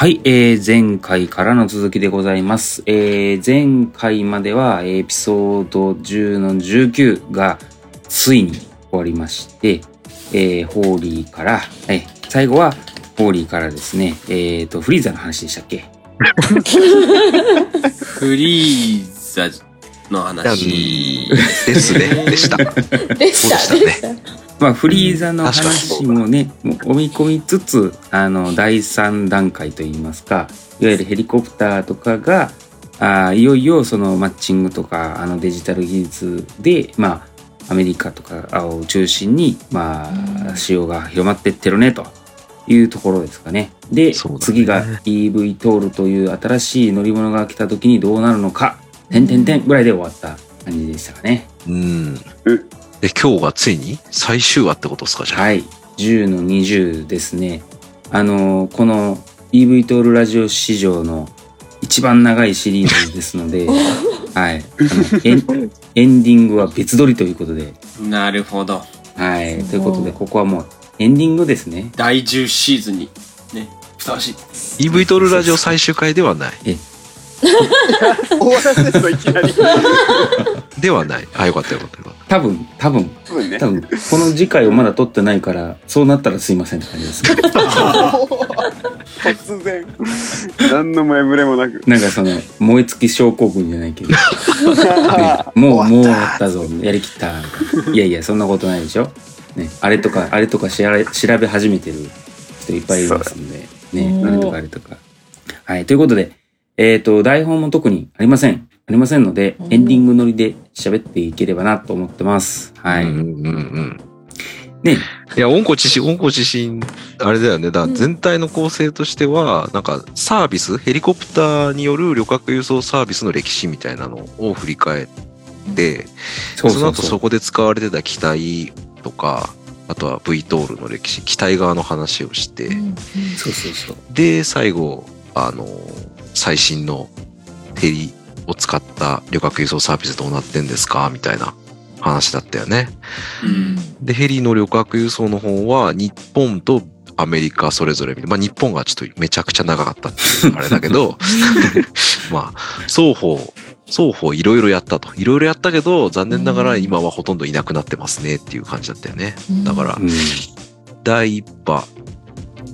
はい、えー、前回からの続きでございます。えー、前回まではエピソード10の19がついに終わりまして、えー、ホーリーから、はい、最後はホーリーからですね、えーと、フリーザの話でしたっけ？フリーザの話。ですね。でした。でした。そうででしたまあ、フリーザの話もね、もう織み込みつつ、あの、第3段階といいますか、いわゆるヘリコプターとかが、あーいよいよそのマッチングとか、あのデジタル技術で、まあ、アメリカとかを中心に、まあ、使用が広まってってるね、というところですかね。で、ね次が EV トールという新しい乗り物が来た時にどうなるのか、てんてんてんぐらいで終わった感じでしたかね。うんうん。で、今日がついに最終話ってことですか、じゃあ。はい。10の20ですね。あの、この EV トールラジオ史上の一番長いシリーズですので、はい。エンエンディングは別撮りということで、なるほどはい。ということで、ここはもうエンディングですね。第10シーズンにねふさわしい EV トールラジオ最終回ではない。終わらせるといきなり。ではない。あ、よかったよかったよかっ多分、多分、多分ね多。分、この次回をまだ撮ってないから、そうなったらすいませんって感じですね。突然。何の前触れもなく。なんかその、燃え尽き症候群じゃないけど、ねもう、もう終わったぞ、やりきった。いやいや、そんなことないでしょ。ね、あれとか、あれとか調べ調べ始めてる人いっぱいいますんで、ね、あれとかあれとか。はい、ということで、えっ、と、台本も特にありません。ありませんので、うんエンディング乗りで喋っていければなと思ってます。た。はい。うんうんうん。ね、いや、温故知新、温故知新、あれだよね。だ全体の構成としては、なんかサービス、ヘリコプターによる旅客輸送サービスの歴史みたいなのを振り返って。その後そこで使われてた機体とか、あとは V トールの歴史、機体側の話をして、うんそうそうそう。で、最後、あの、最新のヘリを使った旅客輸送サービスどうなってんですか？みたいな話だったよね。うんで、ヘリの旅客輸送の方は、日本とアメリカそれぞれ見て、まあ日本がちょっとめちゃくちゃ長かったっていうあれだけど、まあ、双方、双方いろいろやったと。いろいろやったけど、残念ながら今はほとんどいなくなってますねっていう感じだったよね。だからう、ん。第一波、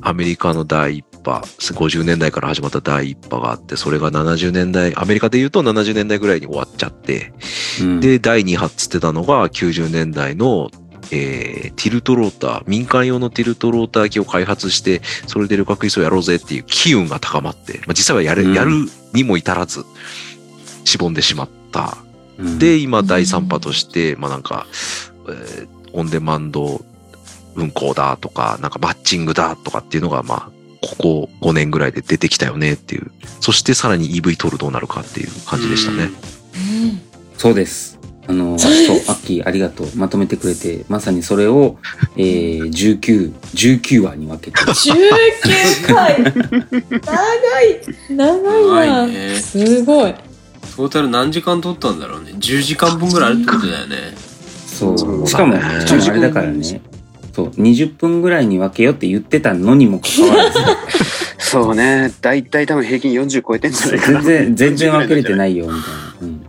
アメリカの第一波、50年代から始まった第一波があって、それが70年代、アメリカで言うと70年代ぐらいに終わっちゃって、うん、で、第2波っつってたのが90年代の、えーティルトローター、民間用のティルトローター機を開発して、それで旅客輸送やろうぜっていう機運が高まって、まあ、実際はやれ、うん。やるにも至らず、しぼんでしまった。うん、で、今第3波として、まあなんか、えーオンデマンド運行だとか、なんかマッチングだとかっていうのが、まあ、ここ5年ぐらいで出てきたよねっていう。そしてさらに EV トールどうなるかっていう感じでしたね。そうです。あの、そう、アッキーありがとう。まとめてくれて、まさにそれを、えー、19、19話に分けて。19回長い長長いないねすごいトータル何時間撮ったんだろうね10時間分ぐらいあるってことだよねそう。しかも、しかもあれだからね。そう、20分ぐらいに分けよって言ってたのにもかかわらず、そうね。だいたい多分平均40超えてんじゃないかな。全然、全然分けれてないよ、みたいな。うん。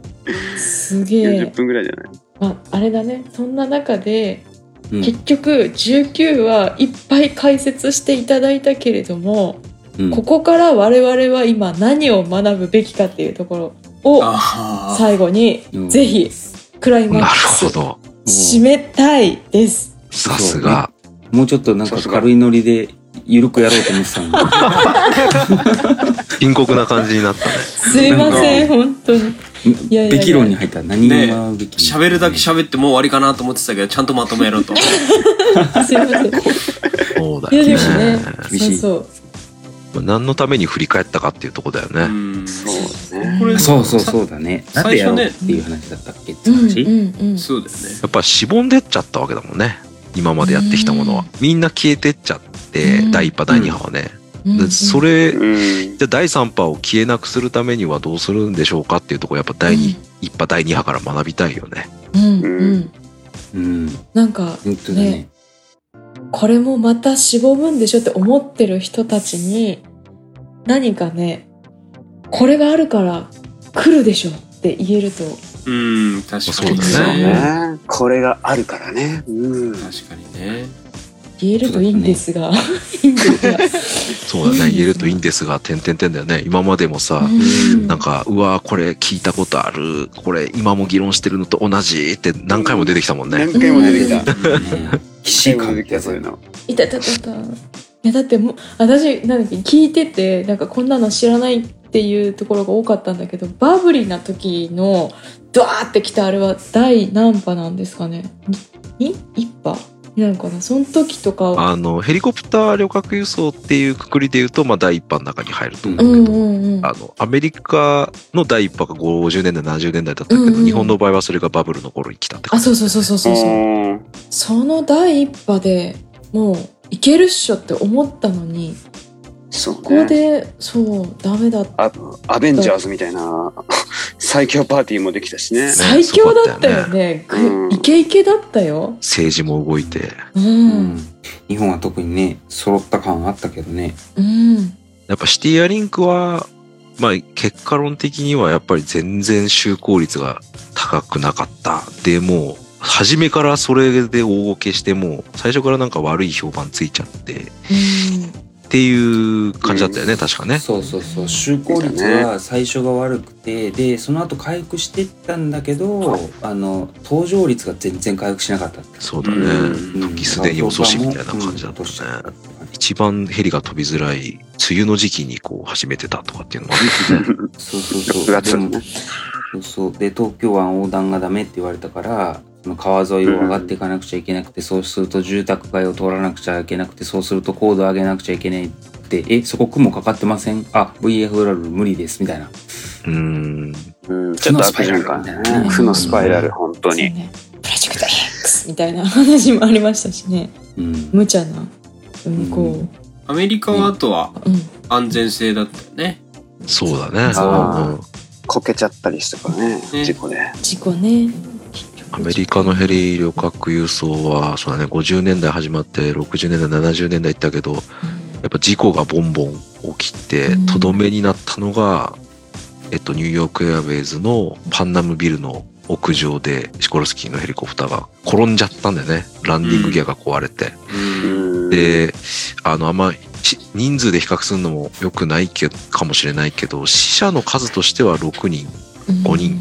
すげ40え、分ぐらいじゃない？まあ、あれだね。そんな中でうん。結局19はいっぱい解説していただいたけれども、うん。ここから我々は今何を学ぶべきかっていうところを最後にうん。ぜひクライマなるックスほど。締めたいです。さすが。もうちょっとなんか軽いノリで、ゆるくやろうと思ってたのに。深刻な感じになったね。すいません本当に。いやいやいやべき論に入った。何をね学ぶべき喋るだけ喋ってもう終わりかなと思ってたけどちゃんとまとめろと すいません。いそうだよもねね。、厳しいそうそう。何のために振り返ったかっていうとこだようね。んそうね。これそうそうそうだね。なんでやろうっていう話だったっけ？ってうん話。うんうん。そうだよねやっぱしぼんでっちゃったわけだもんね。今までやってきたものは。みんな消えてっちゃって、うん第1波、第2波はね。それ、うん。じゃあ第3波を消えなくするためにはどうするんでしょうかっていうところやっぱ第2、1波、第2波から学びたいよね。うんうん。うん。なんかね。これもまたしぼむんでしょって思ってる人たちに何かねこれがあるから来るでしょって言えるとうん、確かにそうだそうねね。これがあるからね。うん。確かにね。言えるといいんですが、いいんですがそうだね。言えるといいんですが、点々点だよね。今までもさ、うんなんか、うわこれ聞いたことある。これ今も議論してるのと同じって何回も出てきたもんね。何回も出てきた。ね既視感何回も出てきた、そういうの。いたたたたいやだってもう私なんだっけ聞いててなんかこんなの知らないっていうところが多かったんだけどバブリな時のドワーってきたあれは第何波なんですかね？に一波になるかな？その時とか。あの、ヘリコプター旅客輸送っていうくくりで言うと、まあ第一波の中に入ると思ううんけど、うんうんあの、アメリカの第一波が50年代、70年代だったけど、うんうん。日本の場合はそれがバブルの頃に来たってあ感じ。そうそうそうそうそうそう。うんその第一波でもういけるっしょって思ったのにそうここね。でそうダメだった。あアベンジャーズみたいな 最強パーティーもできたしね。最強だったよね。ね。ぐイケイケだったよ。政治も動いて、ううん。ん日本は特にね揃った感あったけどね。うん。やっぱシティアリンクは、まあ結果論的にはやっぱり全然就航率が高くなかった。で、もう、初めからそれで大ごけしてもう、最初からなんか悪い評判ついちゃって、っていう感じだったよね、確かね。そうそうそう。就航率は最初が悪くてでその後回復していったんだけどあの搭乗率が全然回復しなかったって。そうだね。うん。うん時すでに遅しみたいな感じだったね。うん一番ヘリが飛びづらい、梅雨の時期にこう始めてたとかっていうのも。そうそうそう。6月でものね。そうそう。で東京湾横断がダメって言われたからその川沿いを上がっていかなくちゃいけなくて、そうすると住宅街を通らなくちゃいけなくてそうすると高度上げなくちゃいけないってえそこ雲かかってません？あ VFR 無理ですみたいな。うーん。うん、ちょっとスパイラルみたいなね。負のスパイラル、本当に。そうね。プロジェクト X みたいな話もありましたしね。うん。無茶な運行アメリカはあとはうん。安全性だったよね。そうだね。あうん。こけちゃったりしたからね、ね。事故で。事故ねアメリカのヘリ旅客輸送は、そうだね、50年代始まって、60年代、70年代行ったけど、やっぱ事故がボンボン起きてうん、とどめになったのが、えっと、ニューヨークエアウェイズのパンナムビルの屋上で、シコロスキーのヘリコプターが転んじゃったんだよね。ランディングギアが壊れて。うん。で、あの、あんま、し人数で比較するのも良くないけかもしれないけど、死者の数としては6人五人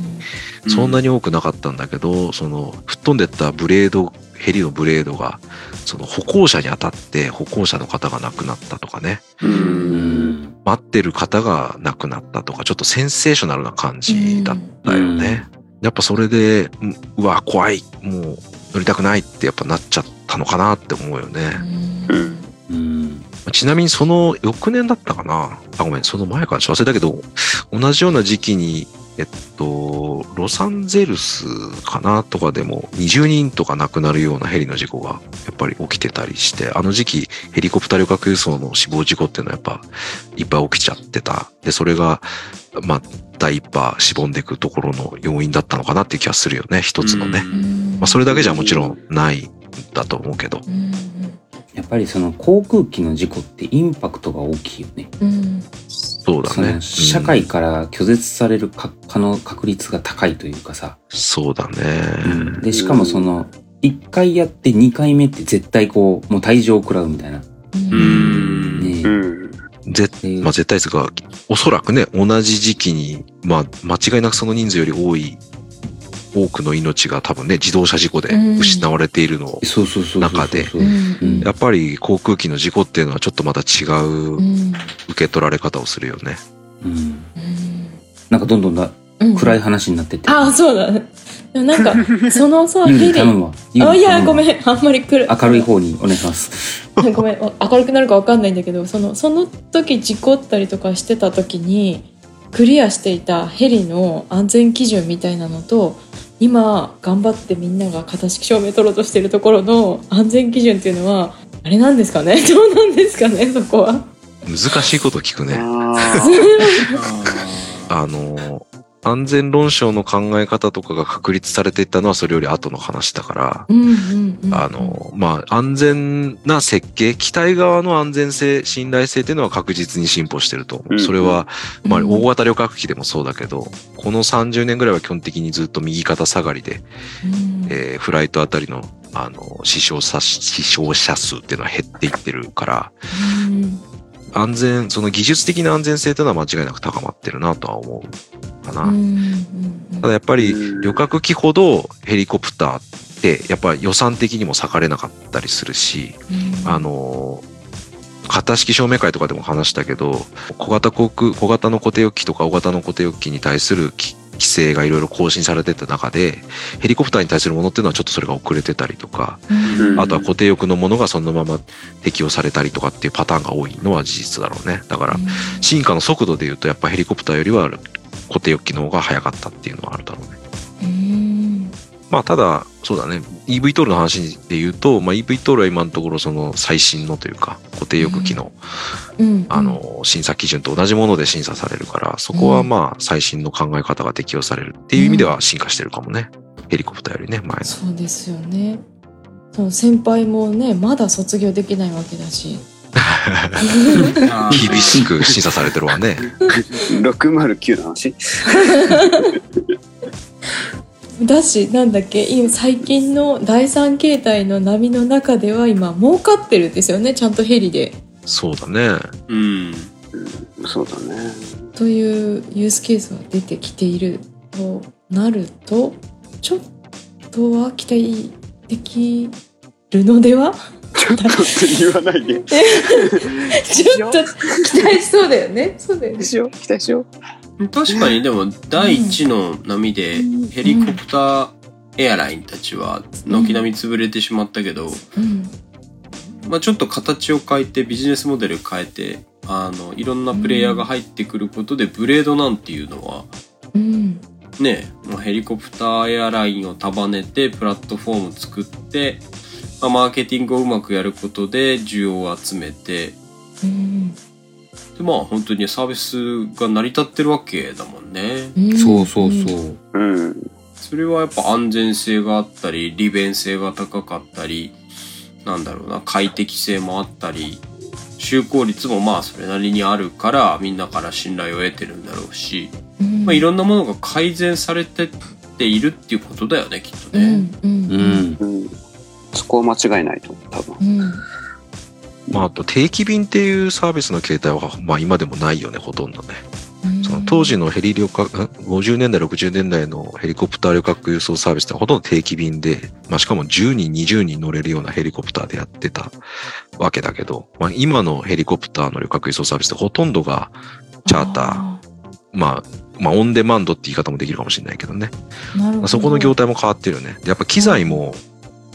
そんなに多くなかったんだけど、その吹っ飛んでったブレード、ヘリのブレードが、その歩行者に当たって歩行者の方が亡くなったとかね、う。うん。ん待ってる方が亡くなったとか、ちょっとセンセーショナルな感じだったよね。やっぱそれで、うんうわ、怖い、もう乗りたくないってやっぱなっちゃったのかなって思うよね。うん。うん。ちなみにその翌年だったかな。あ、ごめん、その前か。らちょっと忘れたけど、同じような時期に、えっと、ロサンゼルスかなとかでも20人とか亡くなるようなヘリの事故がやっぱり起きてたりして、あの時期ヘリコプター旅客輸送の死亡事故っていうのはやっぱいっぱい起きちゃってた。で、それが、まあ、第一波しぼんでいくところの要因だったのかなっていう気がするよね、一つのね。まあ、それだけじゃもちろんないんだと思うけど。やっぱりその航空機の事故ってインパクトが大きいよねそうだね。社会から拒絶されるか可能確率が高いというかさ、そうだね。でしかもその1回やって2回目って絶対こうもう退場を食らうみたいな、うん。ねうん。絶でまあ、絶対ですが、おそらくね、同じ時期に、まあ、間違いなくその人数より多い、多くの命が多分ね、自動車事故で失われているのを、そうそうそうそうそう。中でうん。やっぱり航空機の事故っていうのはちょっとまた違う受け取られ方をするよね。うん。なんかどんどんだ暗い話になってって、ああそうだ。でもなんか そのさユーヘリ。ーあいやごめん。あんまりくる。明るい方にお願いします。ごめん。明るくなるかわかんないんだけどそのその時事故ったりとかしてた時にクリアしていたヘリの安全基準みたいなのと今頑張ってみんなが型式証明取ろうとしてるところの安全基準っていうのはあれなんですかね？どうなんですかね？そこは。難しいこと聞くね。あ あの、安全論証の考え方とかが確立されていったのはそれより後の話だから、うんうんうんあの、まあ、安全な設計、機体側の安全性、信頼性っていうのは確実に進歩してると思う。うんそれは、まあ、うん。大型旅客機でもそうだけど、この30年ぐらいは基本的にずっと右肩下がりで、うん。えーフライトあたりの、あの、死傷者、死傷者数っていうのは減っていってるから、うん安全、その技術的な安全性というのは間違いなく高まってるなとは思うかな。ただやっぱりうん旅客機ほどヘリコプターってやっぱり予算的にも割かれなかったりするし、うんあの型式証明会とかでも話したけど小型航空小型の固定翼機とか大型の固定翼機に対するき規制がいろいろ更新されてた中でヘリコプターに対するものっていうのはちょっとそれが遅れてたりとかうん。あとは固定翼のものがそのまま適用されたりとかっていうパターンが多いのは事実だろうね。だから進化の速度でいうとやっぱヘリコプターよりは固定翼機の方が早かったっていうのはあるだろうね。うんまあただ、そうだね、eVTOL の話で言うと、まあ eVTOL は今のところその最新のというか、固定翼機の、うん。あの、審査基準と同じもので審査されるから、そこはまあ最新の考え方が適用されるっていう意味では進化してるかもね。ヘリコプターよりね、前の。そうですよね。その先輩もねまだ卒業できないわけだし。厳しく審査されてるわね。609の話？だしなんだっけ今最近の第三形態の波の中では今儲かってるんですよねちゃんとヘリでそうだね。うん。そうだね。というユースケースが出てきているとなるとちょっとは期待できるのでは？ちょっと言わないで。ちょっと期待しそうだよねそうだよねしよう、期待しよう。確かにでも第一の波でうん。ヘリコプターエアラインたちは軒並み潰れてしまったけど、うん。まあ、ちょっと形を変えてビジネスモデル変えてあのいろんなプレイヤーが入ってくることでブレードなんていうのはうん。ねもうヘリコプターエアラインを束ねてプラットフォーム作って、まあ、マーケティングをうまくやることで需要を集めてうんでまあ本当にサービスが成り立ってるわけだもんね。うんそうそうそう。うん。それはやっぱ安全性があったり利便性が高かったりなんだろうな快適性もあったり就効率もまあそれなりにあるからみんなから信頼を得てるんだろうし、うんまあ、いろんなものが改善されてっているっていうことだよねきっとうね。んうんうん。うん。そこは間違いないと思う、多分。うんまあ、あと定期便っていうサービスの形態は、まあ今でもないよね、ほとんどね。うんその当時のヘリ旅客、ん？50年代、60年代のヘリコプター旅客輸送サービスってほとんど定期便で、まあしかも10人、20人乗れるようなヘリコプターでやってたわけだけど、まあ今のヘリコプターの旅客輸送サービスってほとんどがチャーター、あまあ、まあオンデマンドって言い方もできるかもしれないけどね。そこの業態も変わってるよね。でやっぱ機材も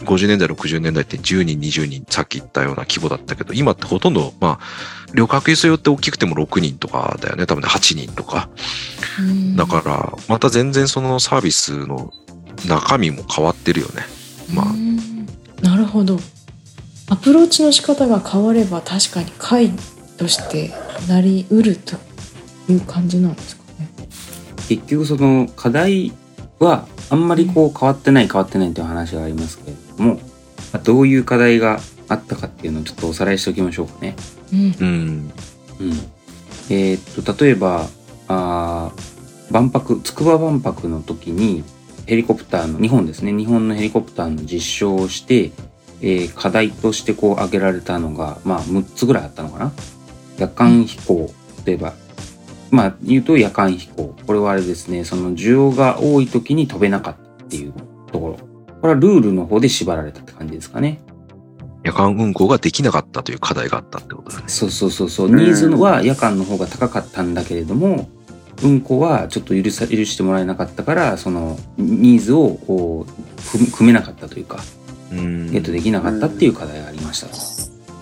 50年代、60年代って10人、20人、さっき言ったような規模だったけど、今ってほとんど、まあ、旅客輸送用って大きくても6人とかだよね。多分ね、8人とか。うんだから、また全然そのサービスの中身も変わってるよね。まあうんなるほどアプローチの仕方が変われば確かに会としてなりうるという感じなんですかね結局その課題はあんまりこう変わってない変わってないという話がありますけれども、まあどういう課題があったかっていうのをちょっとおさらいしておきましょうかね。うんうん。うん。えーっと、例えば、あー万博、筑波万博の時にヘリコプターの、日本ですね、日本のヘリコプターの実証をして、えー課題としてこう挙げられたのが、まあ6つぐらいあったのかな。夜間飛行、例えば、まあ言うと夜間飛行。これはあれですね、その需要が多い時に飛べなかったっていうとこれはルールの方で縛られたって感じですかね。夜間運行ができなかったという課題があったってことだね。そうそうそうそう。うんニーズは夜間の方が高かったんだけれども、運行はちょっと許さ許してもらえなかったから、そのニーズをこう組組めなかったというか、うんゲットできなかったっていう課題がありましたと。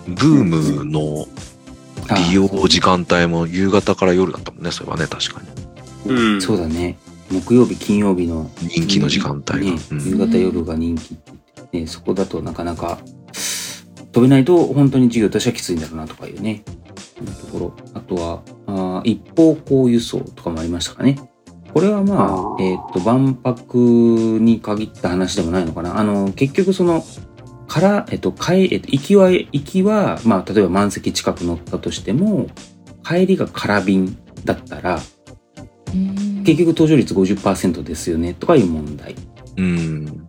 ブームの利用時間帯も夕方から夜だったもんね、それはね、確かに。うんそうだね。木曜日、金曜日の人気の時間帯が。ね、うん夕方夜が人気ね、そこだとなかなか飛べないと本当に授業としてはきついんだろうなとかいうね、いうところ。あとは、あー一方向輸送とかもありましたかね。これはまあえっ、と万博に限った話でもないのかなあの結局そのから、えっと、帰えっと、行きは、行きは、まあ、例えば満席近く乗ったとしても、帰りが空便だったら、うん結局搭乗率50%ですよね、とかいう問題。うん。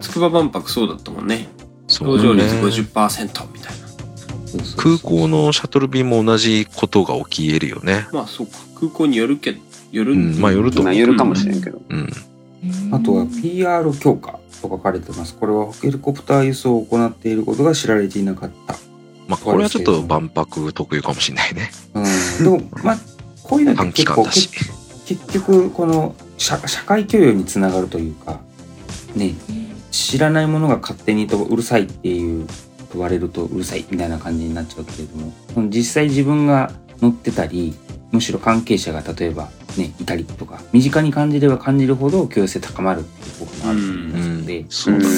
筑波万博そうだったもんね。そう搭乗率ね50%みたいな。そうそうそう空港のシャトル便も同じことが起き得るよね。まあそうか。空港によるけど、よるうんまあよるとまあ、思うゆるかもしれんけど。うん。あとは PR 強化と書かれてます。これはヘリコプター輸送を行っていることが知られていなかった。まあこれはちょっと万博特有かもしれないね。うん、でも、まあ、こういうのって短期結構間だし。結局この社社会教養につながるというかね知らないものが勝手にとうるさいっていう問われるとうるさいみたいな感じになっちゃうけれども実際自分が乗ってたりむしろ関係者が例えばねいたりとか身近に感じれば感じるほど共有性高まるっていうこともあると思いますので、そうだね。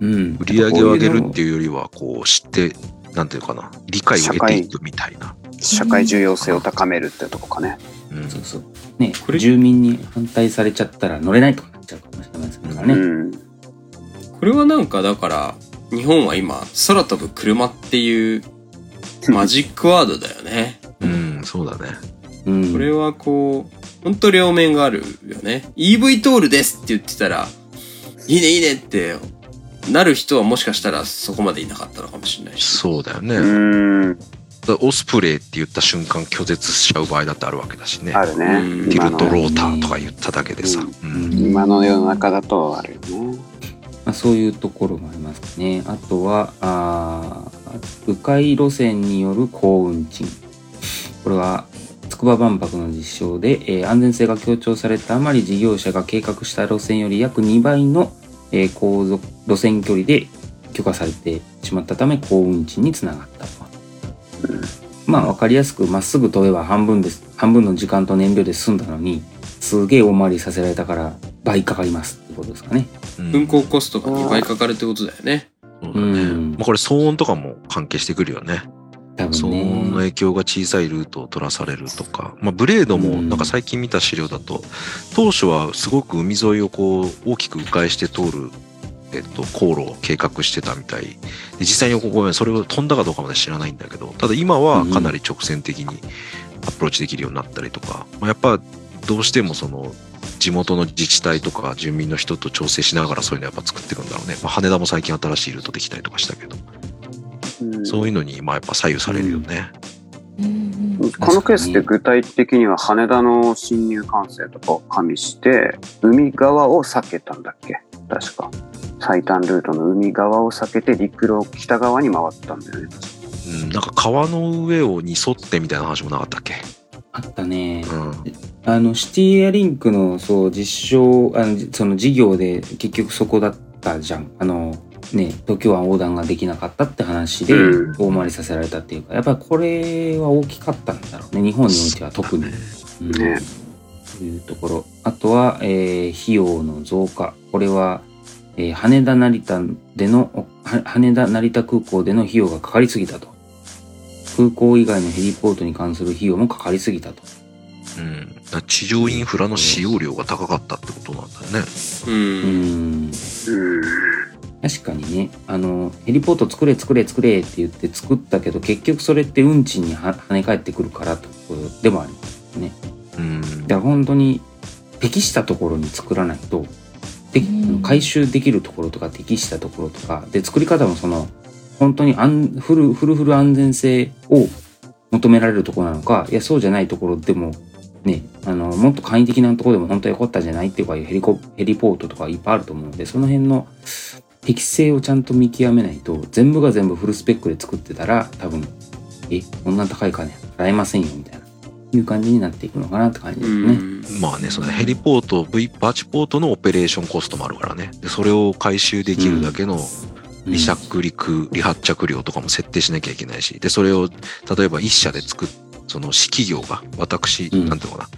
うん。売り上げを上げるっていうよりは、こう知って、なんていうかな、理解を得ていくみたいな。社会重要性を高めるってとこかね。うんのそうそうねこれ住民に反対されちゃったら乗れないとかなっちゃうかもしれませんからね、うん。これはなんかだから、日本は今、空飛ぶ車っていうマジックワードだよね。うん、そうだね。うんこれはこう、本当両面があるよね。EV トールですって言ってたら、いいねいいねってなる人はもしかしたらそこまでいなかったのかもしれないし。そうだよね。うオスプレイって言った瞬間拒絶しちゃう場合だってあるわけだしね。あるねうん。ティルトローターとか言っただけでさ。ううん今の世の中だとあるよね。まあ、そういうところもありますね。あとは、あー迂回路線による高運賃。これは、筑波万博の実証で、えー安全性が強調されたあまり事業者が計画した路線より約2倍の、えー航続路線距離で許可されてしまったため高運賃につながったと。まあ分かりやすくまっすぐ飛べば半分です半分の時間と燃料で済んだのにすげえ大回りさせられたから倍かかりますってことですかね。うん運行コストが2倍かかるってことだよね。うそうだね。んまあ、これ騒音とかも関係してくるよね。騒多分ね。音の影響が小さいルートを取らされるとか、まあ、ブレードもうんなんか最近見た資料だと、当初はすごく海沿いをこう大きく迂回して通る、えっと、航路を計画してたみたい。で実際にここそれを飛んだかどうかまで知らないんだけどただ今はかなり直線的にアプローチできるようになったりとか、まあ、やっぱどうしてもその地元の自治体とか住民の人と調整しながらそういうのやっぱ作っていくんだろうね、まあ、羽田も最近新しいルートできたりとかしたけど、うん。そういうのにまあやっぱ左右されるよね。うんうん。このケースって具体的には羽田の侵入管制とかを加味して海側を避けたんだっけ？確か最短ルートの海側を避けて陸路北側に回ったんだよねうん、なんか川の上をに沿ってみたいな話もなかったっけ？あったね。うん。あの、シティエアリンクの、そう、実証、あの、その事業で結局そこだったじゃん。あの、ね、東京湾横断ができなかったって話でうん大回りさせられたっていうか、やっぱりこれは大きかったんだろうね。日本においては特に。うんねというところ。あとは、えー費用の増加。これは、えー羽田成田での、は羽田成田空港での費用がかかりすぎたと。空港以外のヘリポートに関する費用もかかりすぎたと。うん。地上インフラの使用量が高かったってことなんだよね。う。うんん。うん確かにね、あの、ヘリポート作れ作れ作れって言って作ったけど、結局それって運賃には跳ね返ってくるからってことでもありますね。うん。だから本当に適したところに作らないと、で回収できるところとか適したところとか、で、作り方もその、本当に安フル、フルフル安全性を求められるところなのか、いや、そうじゃないところでも、ね、あの、もっと簡易的なところでも本当によかったんじゃないっていうか、ヘリコ、ヘリポートとかいっぱいあると思うので、その辺の適性をちゃんと見極めないと、全部が全部フルスペックで作ってたら、多分、え、こんな高い金払えませんよ、みたいな、いう感じになっていくのかなって感じですね。まあね、そのヘリポート、V、バーチポートのオペレーションコストもあるからね。で、それを回収できるだけの離着陸、離発着量とかも設定しなきゃいけないし、で、それを、例えば一社で作っ、その、私企業が、私、うんなんていうのかな。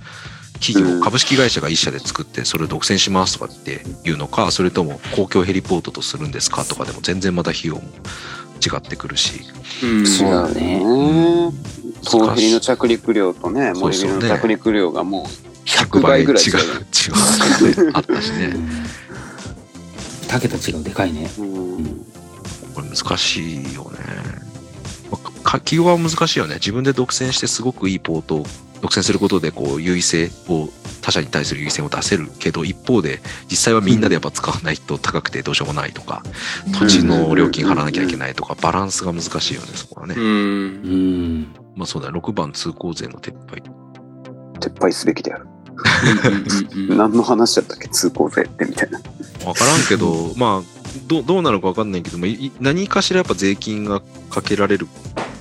企業、うん株式会社が一社で作って、それを独占しますとかっていうのか、それとも公共ヘリポートとするんですかとかでも全然また費用も違ってくるし。うん。そうだね東ヘリの着陸量とねそうそうね森ビルの着陸量がもう100 100倍違う。違ぐらい違うう。ね。あったしね。2桁違うでかいねうんこれ難しいよね。まあ書きは難しいよね。自分で独占してすごくいいポートを独占することでこう優位性を他者に対する優位性を出せるけど一方で実際はみんなでやっぱ使わないと高くてどうしようもないとか土地の料金払わなきゃいけないとかバランスが難しいよねそこはねう。。うんんまあそうだね6番通行税の撤廃。撤廃すべきである。何の話だったっけ通行税ってみたいな。わからんけどまあどうどうなるかわかんないけども何かしらやっぱ税金がかけられる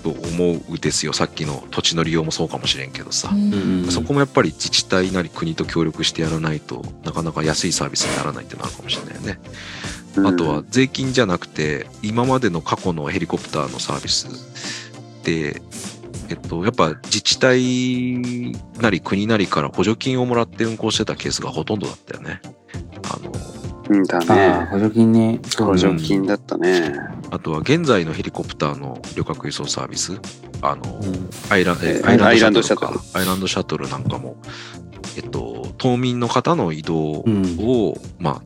と思うですよさっきの土地の利用もそうかもしれんけどさ。うんそこもやっぱり自治体なり国と協力してやらないとなかなか安いサービスにならないってなるかもしれないよね。あとは税金じゃなくて今までの過去のヘリコプターのサービスで、えっと、やっぱ自治体なり国なりから補助金をもらって運行してたケースがほとんどだったよね。うんだああね。補助金ねそう補助金だったね。あとは現在のヘリコプターの旅客輸送サービス。あの、うん。アイラええーアイランドシャトル。アイランドかアイランドシャトルなんかも、えっと、島民の方の移動を、うん。まあ、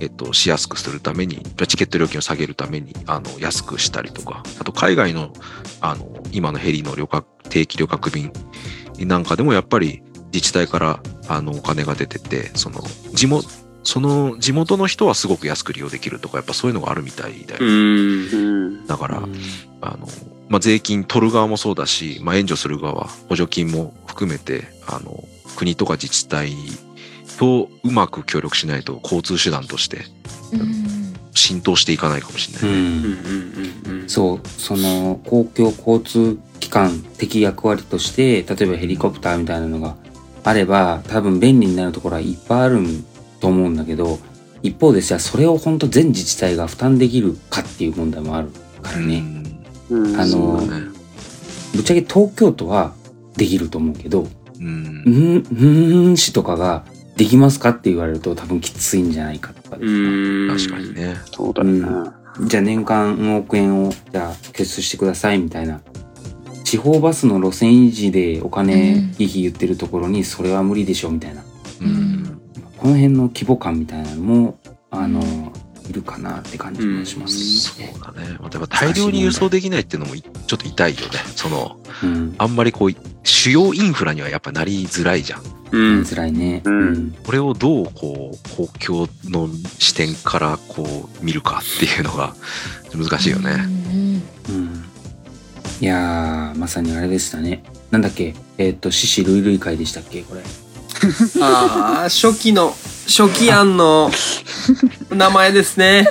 えっと、しやすくするために、チケット料金を下げるために、あの、安くしたりとか、あと、海外の、あの、今のヘリの旅客、定期旅客便なんかでも、やっぱり自治体から、あの、お金が出てて、その、地元、その地元の人はすごく安く利用できるとか、やっぱそういうのがあるみたいだよ。うんうん。だから、うんあの、まあ、税金取る側もそうだし、まあ、援助する側、補助金も含めて、あの、国とか自治体とうまく協力しないと交通手段としてうん浸透していかないかもしれない。うそうその公共交通機関的役割として例えばヘリコプターみたいなのがあれば多分便利になるところはいっぱいあると思うんだけど一方でじゃあそれを本当全自治体が負担できるかっていう問題もあるからね、うんあのね。ぶっちゃけ東京都はできると思うけどうんう。んうん市とかができますかって言われると多分きついんじゃないかとかですねうん確かにね。そうだよね。じゃあ年間何億円をじゃあ拠出してくださいみたいな地方バスの路線維持でお金うんいい言ってるところにそれは無理でしょみたいなうん。この辺の規模感みたいなのもあのいるかなって感じもしますそうね。だね。またやっぱ大量に輸送できないっていうのもいちょっと痛いよね。その、うん、あんまりこう、主要インフラにはやっぱなりづらいじゃん。うん辛いね。うんこれをどうこう公共の視点からこう見るかっていうのが難しいよね。うんうんいやーまさにあれでしたね。なんだっけ？えっ、と獅子類類会でしたっけ？これ。ああ初期の初期案の名前ですね。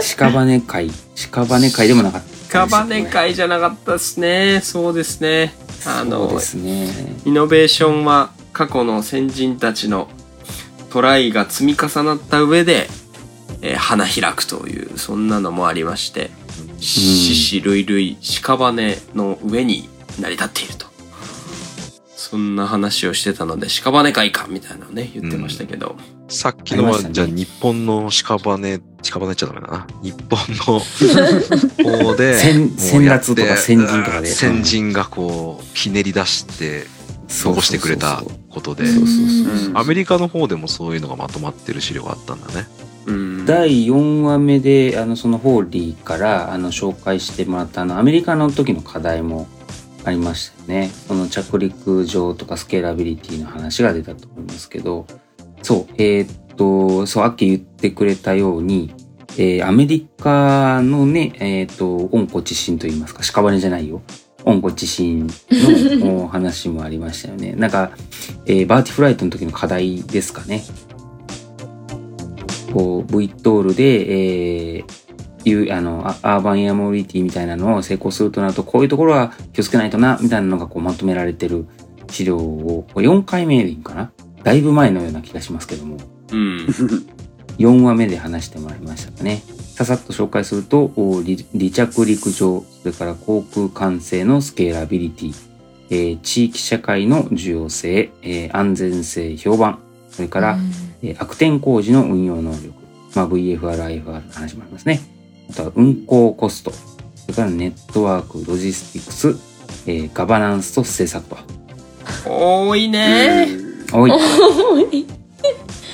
屍会。屍会でもなかった。カバネ会じゃなかったですね。そうですね。あのね。イノベーションは過去の先人たちのトライが積み重なった上で、えー花開くというそんなのもありまして獅子類類屍の上に成り立っているとそんな話をしてたので屍会かみたいなのね言ってましたけど、さっきのは、ね。じゃあ日本の屍、屍っちゃダメだな。日本の方で、先先達とか先人とかで。先人がこう、ひねり出してそう残してくれたことで、そうそうそううん。アメリカの方でもそういうのがまとまってる資料があったんだね。うん。第4話目であのそのホーリーからあの紹介してもらったあのアメリカの時の課題もありましたよね。その着陸場とかスケーラビリティの話が出たと思いますけど、そう、えーっと、そう、アッキー言ってくれたように、えーアメリカのね、えーっと、温故知新と言いますか、屍じゃないよ。温故知新の お話もありましたよね。なんか、えーバーティフライトの時の課題ですかね。こう VTOL で、えーいうあのアアーバンエアモビリティみたいなのを成功するとなるとこういうところは気をつけないとなみたいなのがこうまとめられてる資料をこれ4回目でいいかな？だいぶ前のような気がしますけども。うん。4話目で話してもらいましたかね。ささっと紹介するとお離離着陸場それから航空管制のスケーラビリティ、えー地域社会の重要性、えー安全性評判。それから、えー悪天工事の運用能力、まあ、VFR、IFR の話もありますね。あとは運行コスト、それからネットワーク、ロジスティクス、えーガバナンスと政策と。多いね。多い。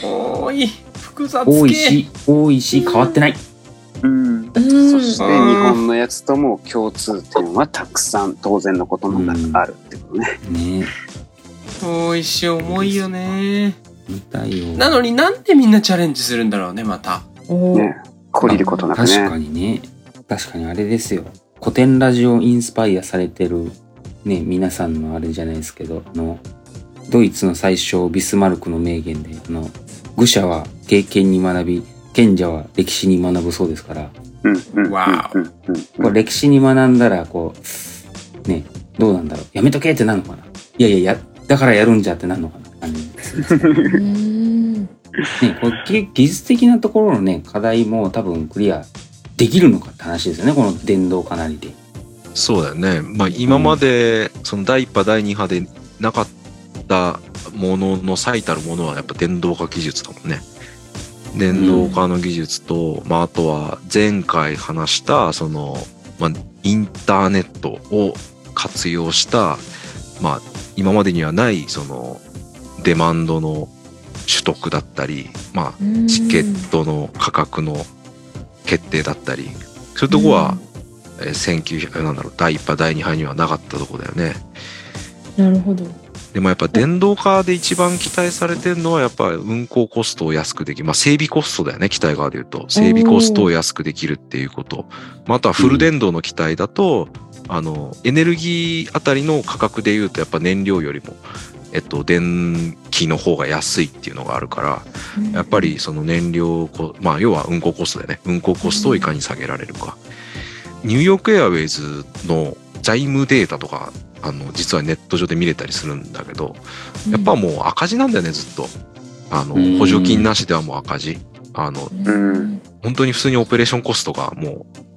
多い。複雑系。多いし多いし変わってない。うん。うん。そして日本のやつとも共通点はたくさん当然のことの中あるってことね。ね。多いし重いよね。見たいよ。なのになんでみんなチャレンジするんだろうねまた。おーね懲りることなく確かね。にね。確かにあれですよ。古典ラジオインスパイアされてるね皆さんのあれじゃないですけどあのドイツの最初ビスマルクの名言であの愚者は経験に学び賢者は歴史に学ぶそうですから。わうんこれ歴史に学んだらこうねどうなんだろう。やめとけってなるのかな。いやいややだからやるんじゃってなるのかな。って感じです ねこれ技術的なところのね課題も多分クリアできるのかって話ですよねこの電動かなりで。そうだよね。まあ今までその第一波第二波でなかったものの最たるものはやっぱ電動化技術だもんね。電動化の技術と、まああとは前回話したその、まあ、インターネットを活用した、まあ今までにはないそのデマンドの取得だったり、まあチケットの価格の決定だったり、そういうとこは、えー1900なんだろう第1波第2波にはなかったとこだよね。なるほどでもやっぱ電動化で一番期待されてるのはやっぱ運行コストを安くできる。まあ整備コストだよね、機体側で言うと。整備コストを安くできるっていうこと。まあ、あとはフル電動の機体だと、あの、エネルギーあたりの価格で言うとやっぱ燃料よりも、えっと、電気の方が安いっていうのがあるから、やっぱりその燃料コ、まあ要は運行コストだよね。運行コストをいかに下げられるか。ニューヨークエアウェイズの財務データとか、あの、実はネット上で見れたりするんだけど、やっぱもう赤字なんだよね、ずっと。あのうん、補助金なしではもう赤字。あの、うん本当に普通にオペレーションコストがもう、れ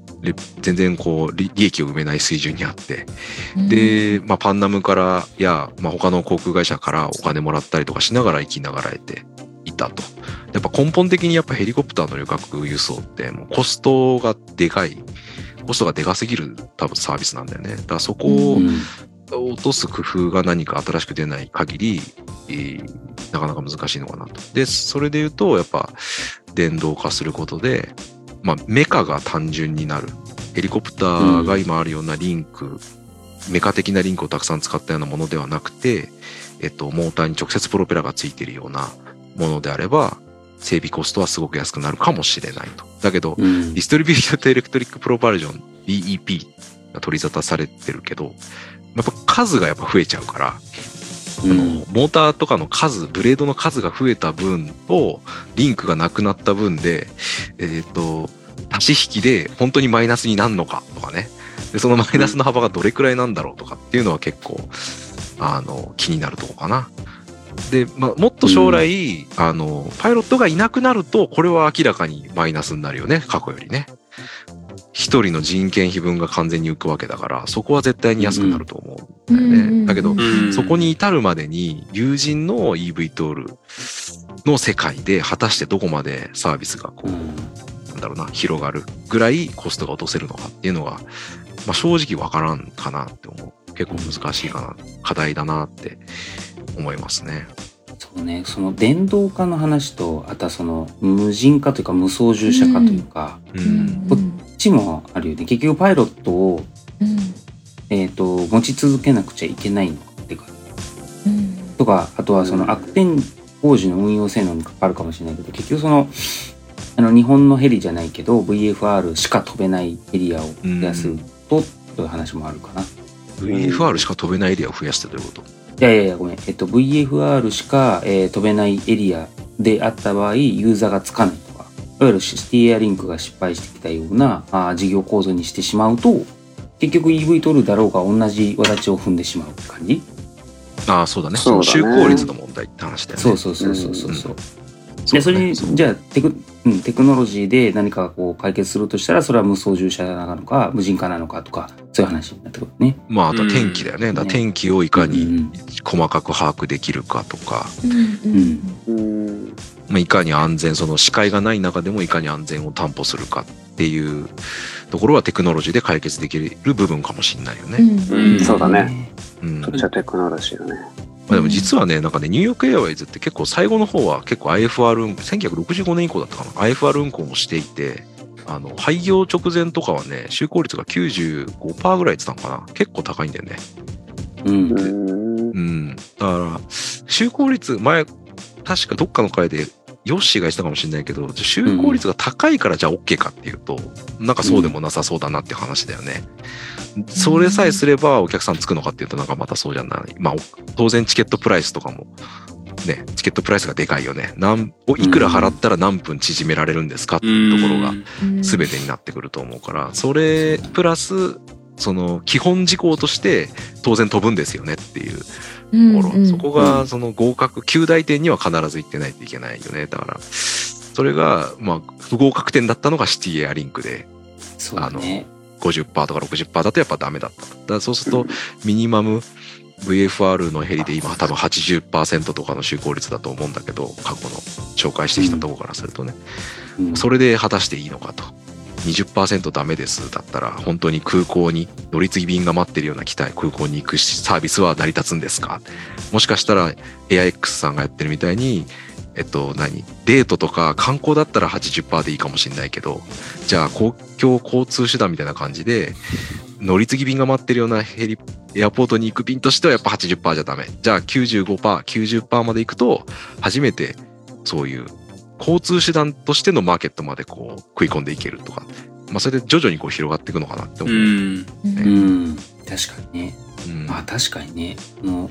全然こう、利利益を埋めない水準にあって。で、まあ、パンナムからや、まあ、他の航空会社からお金もらったりとかしながら生きながらえていたと。やっぱ根本的にやっぱヘリコプターの旅客輸送ってもうコストがでかい、コストがでかすぎる多分サービスなんだよね。だからそこをうん落とす工夫が何か新しく出ない限り、えーなかなか難しいのかなと。で、それで言うと、やっぱ電動化することで、まあ、メカが単純になる。ヘリコプターが今あるようなリンク、メカ的なリンクをたくさん使ったようなものではなくて、えっと、モーターに直接プロペラがついているようなものであれば、整備コストはすごく安くなるかもしれないと。だけど、うんディストリビュートエレクトリックプロパルジョン DEP が取り沙汰されてるけど、やっぱ数がやっぱ増えちゃうから、あのモーターとかの数、ブレードの数が増えた分と、リンクがなくなった分で、えっ、と、足し引きで本当にマイナスになるのかとかね。で、そのマイナスの幅がどれくらいなんだろうとかっていうのは結構、あの、気になるとこかな。で、まあ、もっと将来、あの、パイロットがいなくなると、これは明らかにマイナスになるよね、過去よりね。一人の人件費分が完全に浮くわけだから、そこは絶対に安くなると思うんだよね。だけど、うんそこに至るまでに友人の EV トールの世界で果たしてどこまでサービスがこう、うんなんだろうな、広がるぐらいコストが落とせるのかっていうのが、まあ正直わからんかなって思う。結構難しいかな、課題だなって思いますね。そうねその電動化の話とあとはその無人化というか無操縦者化というか、う。うんんこっちもあるよね。結局パイロットを、うん。えー、と持ち続けなくちゃいけないのかってかうん。とかあとはその悪天工事の運用性能にかかるかもしれないけど結局そのあの日本のヘリじゃないけど VFR しか飛べないエリアを増やすと、という話もあるかな。VFR しか飛べないエリアを増やしてどういうこと？いやいやいやごめん、えっと、VFR しか、えー飛べないエリアであった場合ユーザーがつかないいわゆるシティエアリンクが失敗してきたようなあー事業構造にしてしまうと結局 EV 取るだろうが同じ轍を踏んでしまうって感じ。ああ、そうだね。そうだね。その就効率の問題って話だよね。そうそうそうそうそうそう。そうだねでそれにじゃあテク,、うん、テクノロジーで何かこう解決するとしたらそれは無操縦者なのか無人化なのかとかそういう話になってくるね。まあ、あとは天気だよね。だから天気をいかにうん細かく把握できるかとか、うん。うんまあ、いかに安全、その視界がない中でもいかに安全を担保するかっていうところはテクノロジーで解決できる部分かもしれないよね。うんうんそうだね。うんそっちはテクノロジーだね。まあ、でも実はね、なんかね、ニューヨークエアウェイズって結構最後の方は結構 IFR 運行、1965年以降だったかな、IFR 運行もしていて、あの、廃業直前とかはね、就航率が95%ぐらいって言ったのかな。結構高いんだよね。うんう。んうん。だから、就航率、前、確かどっかの回で、ヨッシーが言ってたかもしれないけど、就航率が高いからじゃあ OK かっていうと、なんかそうでもなさそうだなって話だよね。それさえすればお客さんつくのかっていうとなんかまたそうじゃない。まあ、お当然チケットプライスとかも、ね、チケットプライスがでかいよね。なんをいくら払ったら何分縮められるんですかっていうところがうん全てになってくると思うから、それプラス、その基本事項として当然飛ぶんですよねっていうところ、そこがその合格、9大点には必ず行ってないといけないよね。だから、それが、まあ、不合格点だったのがシティエアリンクで、そうだね。50%とか60%だとやっぱダメだった。だからそうすると、ミニマム VFR のヘリで今多分80%とかの就航率だと思うんだけど、過去の紹介してきたところからするとね、うんそれで果たしていいのかと。20%ダメですだったら本当に空港に乗り継ぎ便が待ってるような機体空港に行くしサービスは成り立つんですか？もしかしたら AIX さんがやってるみたいにえっと何？デートとか観光だったら80%でいいかもしれないけどじゃあ公共交通手段みたいな感じで乗り継ぎ便が待ってるようなヘリエアポートに行く便としてはやっぱ80%じゃダメ。じゃあ 95%90% まで行くと初めてそういう交通手段としてのマーケットまでこう食い込んでいけるとか、まあ、それで徐々にこう広がっていくのかなって思う。うん。うん。確かにね。うんまあ確かにね。あの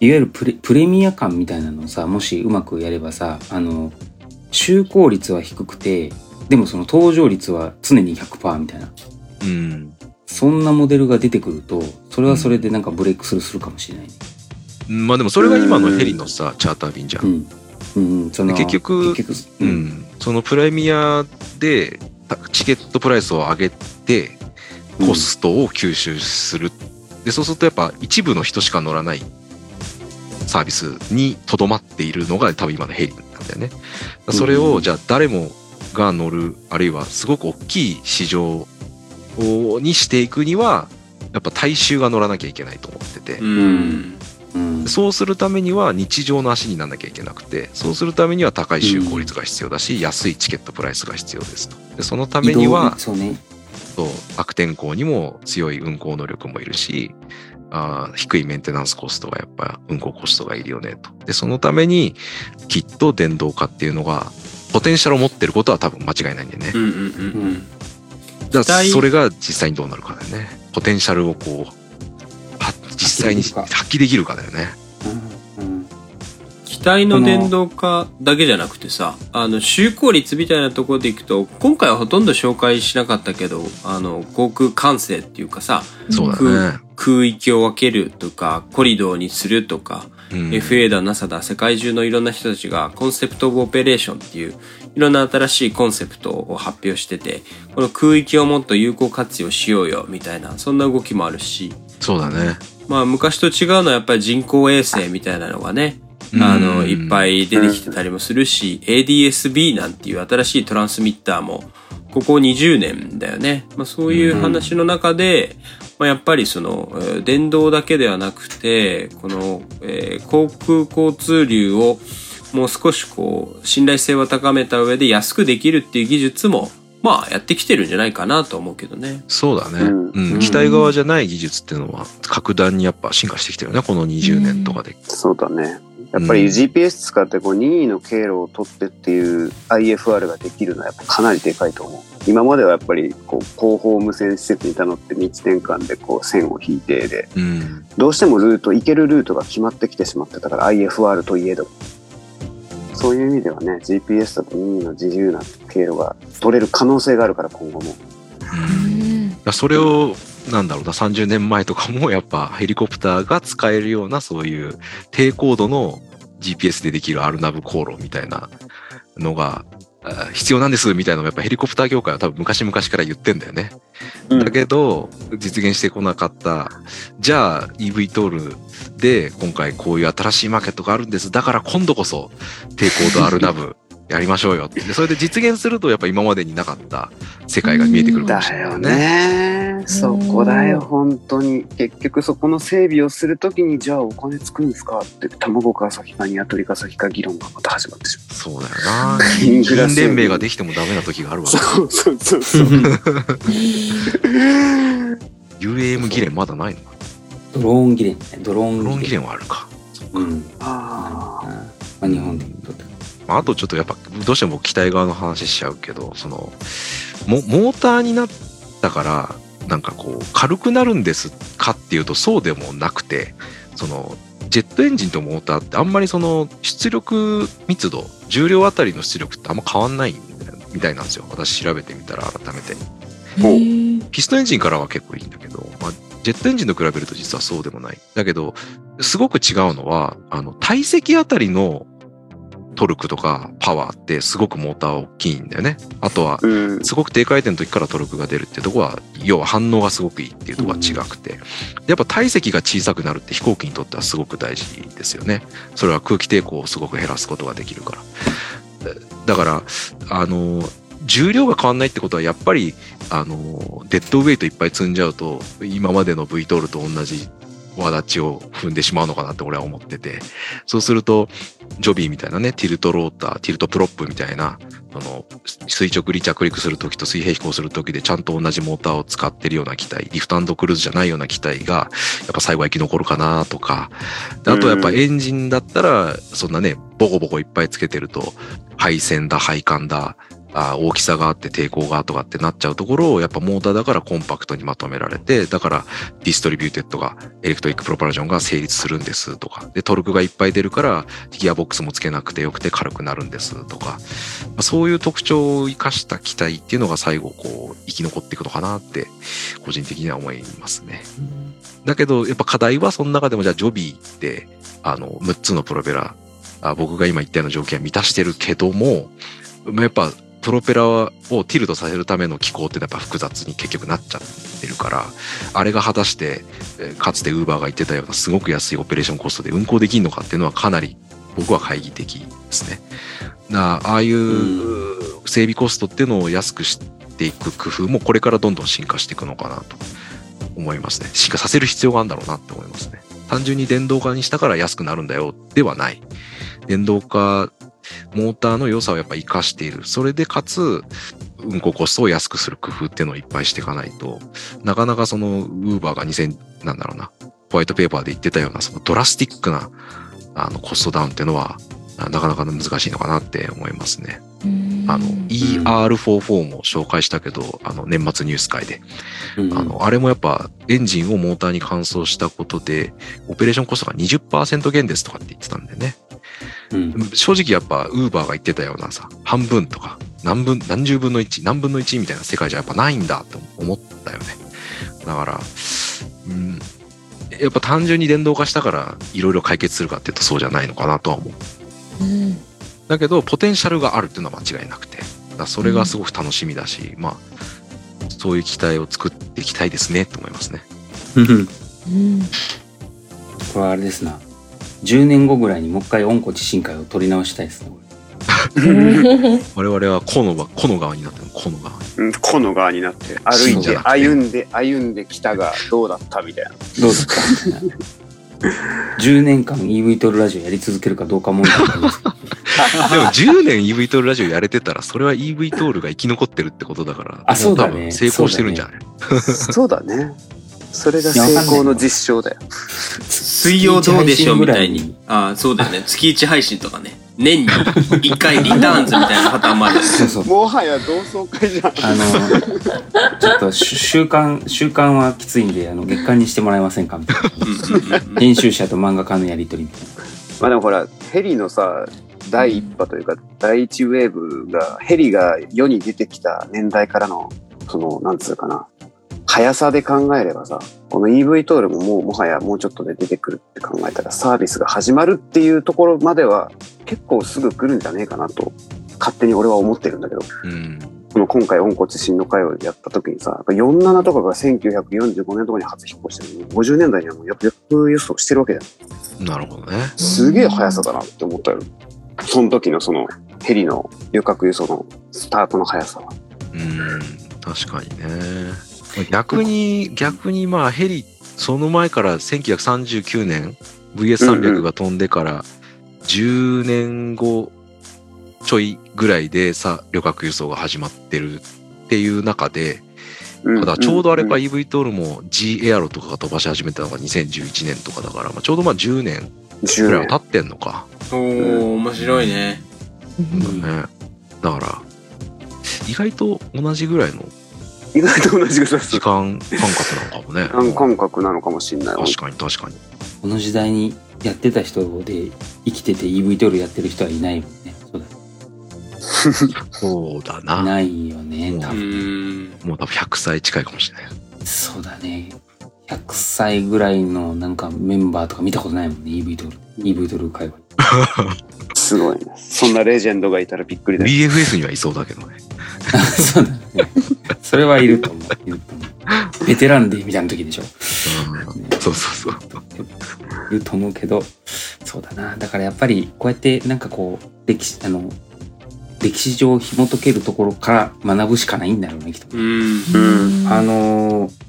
いわゆるプレプレミア感みたいなのをさ、もしうまくやればさ、あの、就航率は低くて、でもその搭乗率は常に100%みたいな。うんそんなモデルが出てくると、それはそれでなんかブレイクスルーするかもしれないね。まあでもそれが今のヘリのさチャーター便じゃん。うん。うん結局結局、う、ん、そのプレミアでたチケットプライスを上げてうんコストを吸収する、でそうするとやっぱ一部の人しか乗らないサービスにとどまっているのが多分今のヘリなんだよね。それうんをじゃあ誰もが乗るあるいはすごく大きい市場をにしていくにはやっぱ大衆が乗らなきゃいけないと思ってて、うん。うん。そうするためには日常の足にならなきゃいけなくてそうするためには高い就航率が必要だし、安いチケットプライスが必要ですと。でそのためにはそうね。そう悪天候にも強い運航能力もいるしあー低いメンテナンスコストがやっぱ運航コストがいるよねと。でそのためにきっと電動化っていうのがポテンシャルを持ってることは多分間違いないんだよね。うんうんうんだから期待それが実際にどうなるかだよね。ポテンシャルをこうは実際に発揮できるか発揮できるかだよね。うんうん機体の電動化だけじゃなくてさ、あの、就航率みたいなところでいくと、今回はほとんど紹介しなかったけど、あの、航空管制っていうかさ、そうだね、空域を分けるとか、コリドーにするとか、うん。FA だ NASA だ世界中のいろんな人たちがコンセプトオブオペレーションっていういろんな新しいコンセプトを発表しててこの空域をもっと有効活用しようよみたいなそんな動きもあるし。そうだね。まあ昔と違うのはやっぱり人工衛星みたいなのがねあのうんいっぱい出てきてたりもするし ADS-B なんていう新しいトランスミッターもここ20年だよね。まあ、そういう話の中で、まあ、やっぱりその、えー電動だけではなくて、この、えー航空交通流をもう少しこう、信頼性を高めた上で安くできるっていう技術も、まあ、やってきてるんじゃないかなと思うけどね。そうだね。うんうん。機体側じゃない技術っていうのは、格段にやっぱ進化してきてるよね。この20年とかで。そうだね。やっぱりうん GPS 使ってこう任意の経路を取ってっていう IFR ができるのはやっぱかなりでかいと思う。今まではやっぱりこう後方無線施設に頼って道転換でこう線を引いてで、うん。どうしてもルート、行けるルートが決まってきてしまってたから IFR といえど。そういう意味ではね、GPS だと任意の自由な経路が取れる可能性があるから今後も。それを、なんだろうな、30年前とかもやっぱヘリコプターが使えるようなそういう低高度の GPS でできる RNAV 航路みたいなのがあ必要なんですみたいなのをやっぱヘリコプター業界は多分昔々から言ってんだよね。だけど、実現してこなかった。じゃあ EV トールで今回こういう新しいマーケットがあるんです。だから今度こそ低高度 RNAV やりましょうよって。でそれで実現するとやっぱ今までになかった世界が見えてくるかもしれないよね。ね。そこだよ、本当に。結局そこの整備をするときに、じゃあお金つくんですかって、卵か先か鶏か先か議論がまた始まってしまそうだよな。イン連盟ができてもダメな時があるわう。。そうそうそうそう。UAM 議連まだないのドローン議連ねドローン議連はあるか。うんああ。まあ日本で言うとまああとちょっとやっぱどうしても機体側の話しちゃうけど、その、モモーターになったから、なんかこう、軽くなるんですかっていうとそうでもなくて、その、ジェットエンジンとモーターってあんまりその出力密度、重量あたりの出力ってあんま変わんないみたいなんですよ。私調べてみたら改めて。ピストンエンジンからは結構いいんだけど、まあ、ジェットエンジンと比べると実はそうでもない。だけど、すごく違うのは、あの、体積あたりのトルクとかパワーってすごくモーター大きいんだよね。あとは、うん。すごく低回転の時からトルクが出るっていうところは、要は反応がすごくいいっていうところが違くて。やっぱ体積が小さくなるって飛行機にとってはすごく大事ですよね。それは空気抵抗をすごく減らすことができるから。だから、あの、重量が変わんないってことはやっぱり、あの、デッドウェイトいっぱい積んじゃうと、今までの V トールと同じ輪立ちを踏んでしまうのかなって俺は思ってて。そうすると、ジョビーみたいなね、 tilt rotor、tilt prop みたいな、その、垂直離着陸するときと水平飛行するときでちゃんと同じモーターを使ってるような機体、 lift cruise じゃないような機体が、やっぱ最後は生き残るかなとか、であとはやっぱエンジンだったら、そんなね、ボコボコいっぱいつけてると、配線だ、配管だ、あ大きさがあって抵抗がとかってなっちゃうところを、やっぱモーターだからコンパクトにまとめられて、だから distributed が、 electric propulsion が成立するんですとか、で、トルクがいっぱい出るから、ギアボックスもつけなくてよくて軽くなるんですとか、まあ、そういう特徴を生かした機体っていうのが最後こう生き残っていくのかなって個人的には思いますね。だけどやっぱ課題はその中でもじゃあジョビーってあの6つのプロペラ僕が今言ったような条件は満たしてるけどもやっぱプロペラをティルトさせるための機構ってやっぱ複雑に結局なっちゃってるからあれが果たしてえーかつてウーバーが言ってたようなすごく安いオペレーションコストで運行できるのかっていうのはかなり僕は懐疑的ですね。なああいう整備コストっていうのを安くしていく工夫もこれからどんどん進化していくのかなと思いますね。進化させる必要があるんだろうなって思いますね。単純に電動化にしたから安くなるんだよではない。電動化、モーターの良さをやっぱ活かしている。それでかつ、運行コストを安くする工夫っていうのをいっぱいしていかないと、なかなかその、ウーバーが2000、なんだろうな、ホワイトペーパーで言ってたような、そのドラスティックな、あの、コストダウンっていうのは、あなかなか難しいのかなって思いますね。あの、ER44 も紹介したけど、あの、年末ニュース会で。うんあの、あれもやっぱエンジンをモーターに換装したことで、オペレーションコストが20%減ですとかって言ってたんでね。うん。正直やっぱ、ウーバーが言ってたようなさ、半分とか、何分、何十分の1、何分の1みたいな世界じゃやっぱないんだって思ったよね。だから、うん、やっぱ単純に電動化したから、いろいろ解決するかっていうとそうじゃないのかなとは思う。うん。だけど、ポテンシャルがあるっていうのは間違いなくて、だそれがすごく楽しみだし、まあ、そういう機体を作っていきたいですねと思いますね。うんうん。これはあれですな10年後ぐらいにもう一回温故知新会を取り直したいですね。こ 我々はこのこの側になってるこの側に。うんこの側になって歩いて歩んで歩んできたがどうだったみたいな。れどうですか？10年間 EV トルラジオやり続けるかどうか問題がありますけどでも10年 EV トールラジオやれてたら、それは EV トールが生き残ってるってことだから、あそうだね。も多分成功してるんじゃない？そうだねそれが成功の実証だよ。水曜どうでしょうみたいに。ああ、そうだよね。月1配信とかね。年に1回リターンズみたいなパターンもある。そうそう。もはや同窓会じゃん。あのちょっとし週刊週刊はきついんであの月刊にしてもらえませんかみたいな。編集者と漫画家のやり取りみたいな。まあでもほらヘリのさ第一波というか第一ウェーブがヘリが世に出てきた年代からのそのなんつうかな速さで考えればさこの EV トールももうもはやもうちょっとで出てくるって考えたらサービスが始まるっていうところまでは結構すぐ来るんじゃねえかなと勝手に俺は思ってるんだけどうん。この今回温故知新の会をやった時にさ、やっぱ47とかが1945年とかに初飛行してるのに、50年代にはもう役輸送してるわけじゃん。なるほどね。すげえ速さだなって思ったよ。その時のそのヘリの旅客輸送のスタートの速さは。うん。確かにね。逆に、逆にまあヘリ、その前から1939年 VS300 が飛んでから10年後ちょいぐらいでさ、旅客輸送が始まってるっていう中で、ただちょうどあれかうん EV トールも G エアロとかが飛ばし始めたのが2011年とかだから、まあ、ちょうどまあ10年ぐらいは経ってんのか。おー、面白いね。うんね。だから、意外と同じぐらいの意外と同じぐらい時間感覚なのかもね。感感覚なのかもしれない。確かに確かに。この時代にやってた人で生きてて EV トールやってる人はいないもんね。そう そうだな。ないよね。うん多分。もう多分100歳近いかもしれない。そうだね。100歳ぐらいのなんかメンバーとか見たことないもんね。EV トール。EV トール会話。すごいね。そんなレジェンドがいたらびっくりだよ。BFS にはいそうだけどね。そうだね。それはいると思う。ベテランデーみたいな時でしょ。うん、そうそうそう。いると思うけど、そうだな。だからやっぱりこうやってなんかこう、歴史、あの、歴史上紐解けるところから学ぶしかないんだろうね、きっと。あのー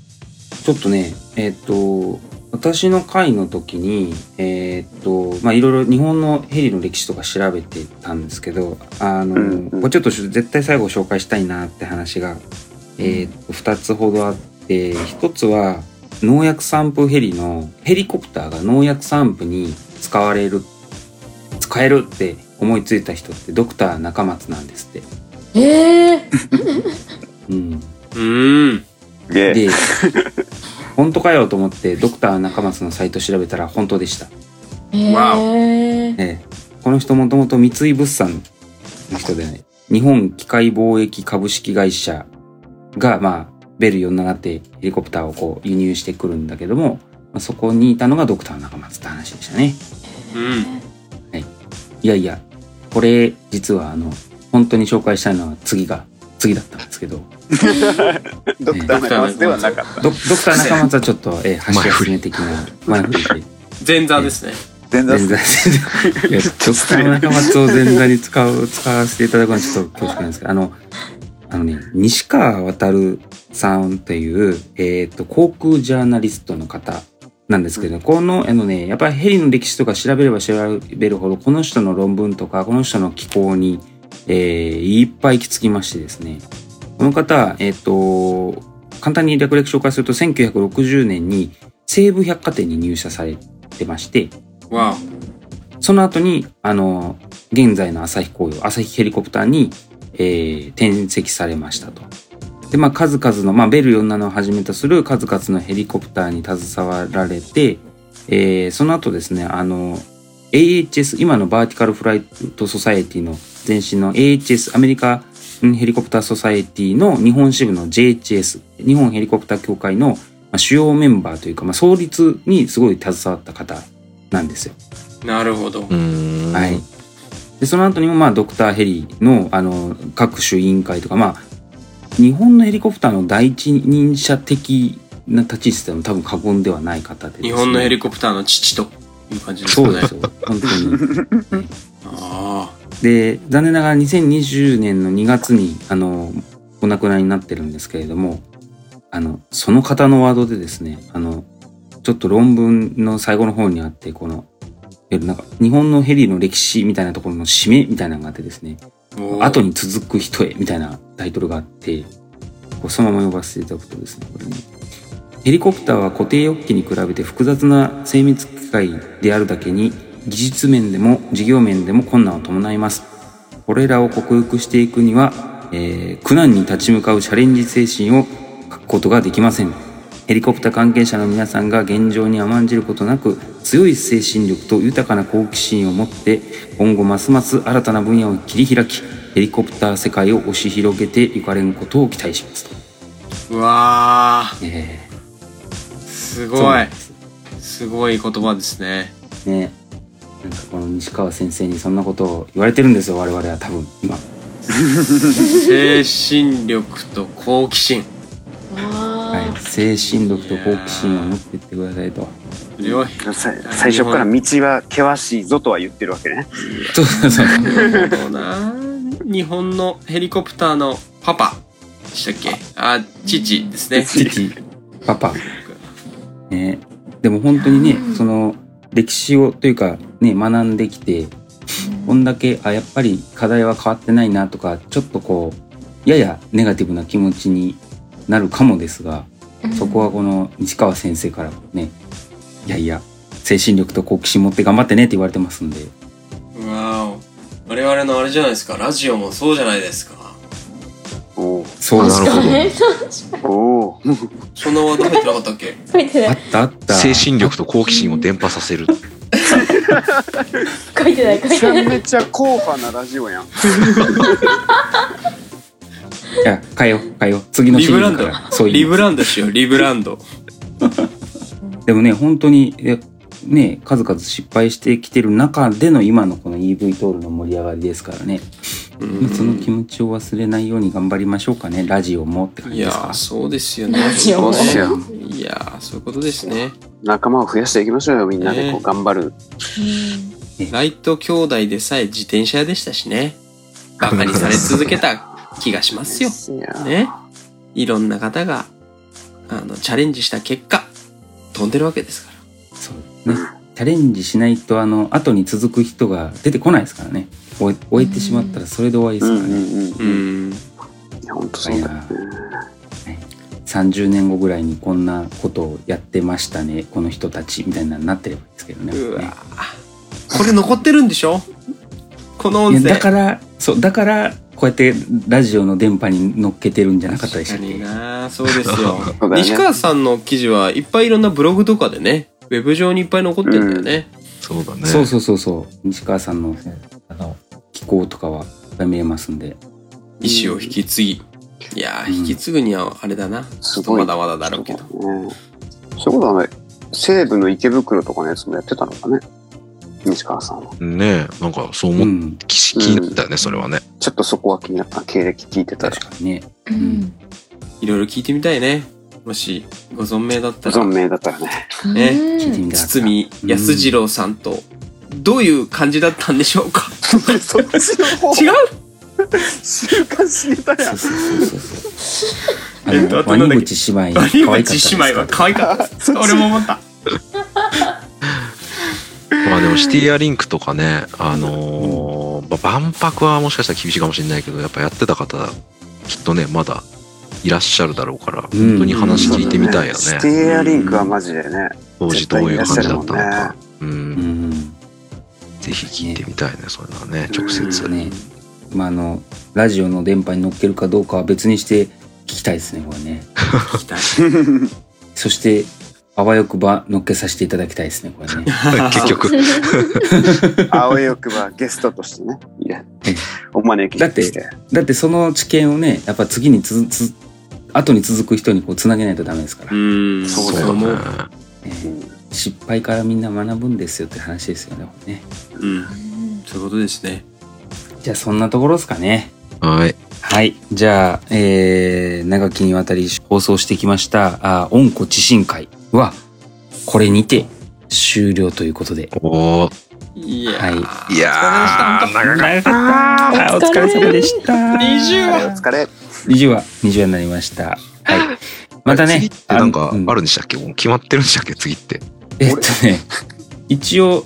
ちょっとね、えっ、と、私の会の時に、えっ、と、まあ、いろいろ日本のヘリの歴史とか調べてたんですけど、あのーうんうんこれちょっと絶対最後紹介したいなって話が、えっ、と、二つほどあって、一つは、農薬散布ヘリの、ヘリコプターが農薬散布に使われる、使えるって思いついた人ってドクター中松なんですって。ええうん。うーん。で、本当かよと思ってドクター中松のサイト調べたら本当でした。ええええこの人もともと三井物産の人でね、日本機械貿易株式会社が、まあ、ベル47ってヘリコプターをこう輸入してくるんだけども、まあ、そこにいたのがドクター中松って話でしたね。うん。いやいや、これ実はあの、本当に紹介したいのは次が、次だったんですけど、ドクター中松ではなかった。ドドクター中松はちょっと、ええ、橋休め的な前振りで。前座ですね。全然前座 いやドクター中松を前座に使う使わせていただくのはちょっと恐縮なんですけどあのあのね西川渉さんという、えー、と航空ジャーナリストの方なんですけどこのあのねやっぱりヘリの歴史とか調べれば調べるほどこの人の論文とかこの人の気候に、えーいっぱい行き着きましてですね。この方はえっ、と簡単に略略紹介すると1960年に西武百貨店に入社されてましてわその後に、あの、現在の朝日紅葉、朝日ヘリコプターに、えー転籍されましたと。で、まあ、数々の、まあ、ベル47をはじめとする数々のヘリコプターに携わられて、えーその後ですね、あの、AHS、今のバーティカルフライトソサエティの前身の AHS、アメリカヘリコプターソサエティの日本支部の JHS、日本ヘリコプター協会のまあ主要メンバーというか、まあ、創立にすごい携わった方なんですよ。あ。なるほど。はい。で、その後にも、まあ、ドクターヘリの、あの、各種委員会とか、まあ、日本のヘリコプターの第一人者的な立ち位置でも多分過言ではない方でね、日本のヘリコプターの父という感じですかね。そうですよ。本当に。あ で、残念ながら2020年の2月に、あの、お亡くなりになってるんですけれども、あの、その方のワードでですね、あの、ちょっと論文の最後の方にあって、この、えなんか、日本のヘリの歴史みたいなところの締めみたいなのがあってですね、後に続く人へみたいなタイトルがあって、こうそのまま呼ばせていただくとですね、これね。ヘリコプターは固定翼機に比べて複雑な精密機械であるだけに、技術面でも事業面でも困難を伴います。これらを克服していくには、えー苦難に立ち向かうチャレンジ精神を欠くことができません。ヘリコプター関係者の皆さんが現状に甘んじることなく、強い精神力と豊かな好奇心を持って、今後ますます新たな分野を切り開き、ヘリコプター世界を押し広げていかれることを期待しますと。うわー。えーすごいすすごい言葉ですね。ね。なんかこの西川先生にそんなことを言われてるんですよ、我々は多分、今。精神力と好奇心。はいあ。精神力と好奇心を持っていってくださいと。最初から道は険しいぞとは言ってるわけね。そうそう。日本のヘリコプターのパパ。でしたっけ？あ、父ですね。父、パパ。ね。でも本当にねう、んその、歴史をというか、ね、学んできて、こんだけ、あ、やっぱり課題は変わってないなとか、ちょっとこう、ややネガティブな気持ちになるかもですが、そこはこの西川先生からもね、いやいや、精神力と好奇心持って頑張ってねって言われてますんで、うわお。我々のあれじゃないですか。ラジオもそうじゃないですか。おーそうなるほどねおーそんなワード入ってなかったっけ？書いてないあったあった。精神力と好奇心を伝播させる。書いてない書いてないゃめちゃ硬派なラジオやん。いや、変えよう、変えよう。次のシリーリブランドズから。そういう。リブランドしよう、リブランド。でもね、本当に、えね、数々失敗してきてる中での今のこの EV トールの盛り上がりですからね。うんその気持ちを忘れないように頑張りましょうかね。ラジオもって感いじですか？やー、。そうですよね。ラジオもそうっすよいやー、そういうことですね。仲間を増やしていきましょうよ、みんなでこねう頑張る。ライト兄弟でさえ自転車屋でしたしね。バカにされ続けた気がしますよ。いやね。いろんな方が、あの、チャレンジした結果、飛んでるわけですから。そうね。チャレンジしないと、あの、後に続く人が出てこないですからね。終え終えてしまったらそれで終わりでうんすからね。うんうん。ううん。ん。いや、ほんとそうだよね。30年後ぐらいにこんなことをやってましたね。この人たちみたいなのになってればいいですけどね。うわねこれ残ってるんでしょ？この音声。だから、そう、だから、こうやってラジオの電波に乗っけてるんじゃなかったでしたっ確かにけなそうですよ ね西川さんの記事はいっぱいいろんなブログとかでねウェブ上にいっぱい残ってるんだよね、そうだね。そうそうそうそう。西川さんの、あの、気候とかはいっぱい見えますんで。意思を引き継ぎいやーうん引き継ぐにはあれだな、すごい。まだまだだろうけどね。そういうことはね、西部の池袋とかのやつもやってたのかね。西川さんは。ねえ、なんかそう思っうん。気気になったよね、それはね。ちょっとそこは気になった。経歴聞いてたら。確かにね。うんいろいろ聞いてみたいねもしご存命だったら存命だったらね。ね。堤康次郎さんとどういう感じだったんでしょうか？そっちの方違う？週刊誌ネタやそう。そうそうそう。あえっとの、あとなんだっけ？ワニ口姉妹、ワニ可愛かったです口姉妹は可愛かった 俺も思ったまあでもシティアリンクとかね、あのーまあ万博はもしかしたら厳しいかもしれないけど、やっぱやってた方、きっとね、まだいらっしゃるだろうから、本当に話聞いてみたいよね。シティエアリンクはマジでね。当時どういう感じだったの絶対いらっしゃるもんか。う。うんん。ぜひ聞いてみたいね、そういうのはね、直接。ね。まあ、あの、ラジオの電波に乗っけるかどうかは別にして聞きたいですね、これね。聞きたいそして、あわよくば乗っけさせていただきたいですね、これね。結局。あわよくばゲストとしてね。いやお招きだってして。だってその知見をね、やっぱ次につつ、後に続く人にこうつなげないとダメですから。うんそうだね。ねうん失敗からみんな学ぶんですよって話ですよね、ね。うんそういうことですねじゃあそんなところですかね。はい。はい。じゃあ、えー、長きにわたり放送してきました、あ温故知新会は、これにて終了ということで。おーいやはいーいやー、長かっ長かった。お疲れ様でした。20はいお疲れ。20話、20話になりました。はい。またね次っ、てなんかうあるんでしたっけ？もう決まってるんでしたっけ？次って。えっとね、一応、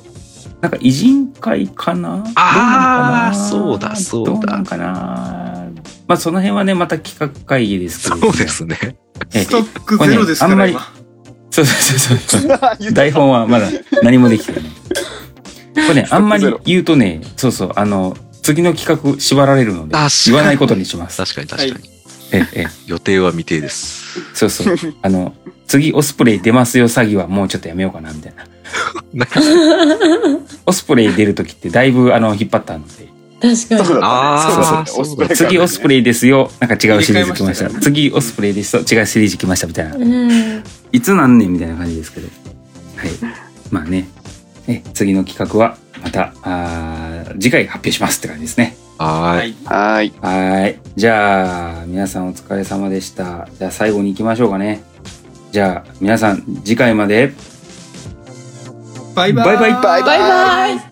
なんか偉人会かな？あーどうなのかな？そうだそうだどうなんかな？まあその辺はね、また企画会議ですけど、そうですね。えストックゼロですから、これね今そうそうそうそう。台本はまだ何もできてない。これね、あんまり言うとね、そうそう、あの、次の企画縛られるので言わないことにします。確かに確かに。ええ、ええ、予定は未定です。そうそう。あの、次オスプレイ出ますよ詐欺はもうちょっとやめようかな、みたいな。オスプレイ出るときってだいぶあの、引っ張ったので。確かに。あーそうだね次オスプレイですよ。なんか違うシリーズ来ました。したね次オスプレイですよ。違うシリーズ来ましたみたいな。うん。いつなんねんみたいな感じですけど。はい。まあね。え、次の企画はまた、あー次回発表しますって感じですね。はーい。はいはーい。じゃあ、皆さんお疲れ様でした。じゃあ最後に行きましょうかね。じゃあ、皆さん次回まで。バイバイバイバイバイバイバイ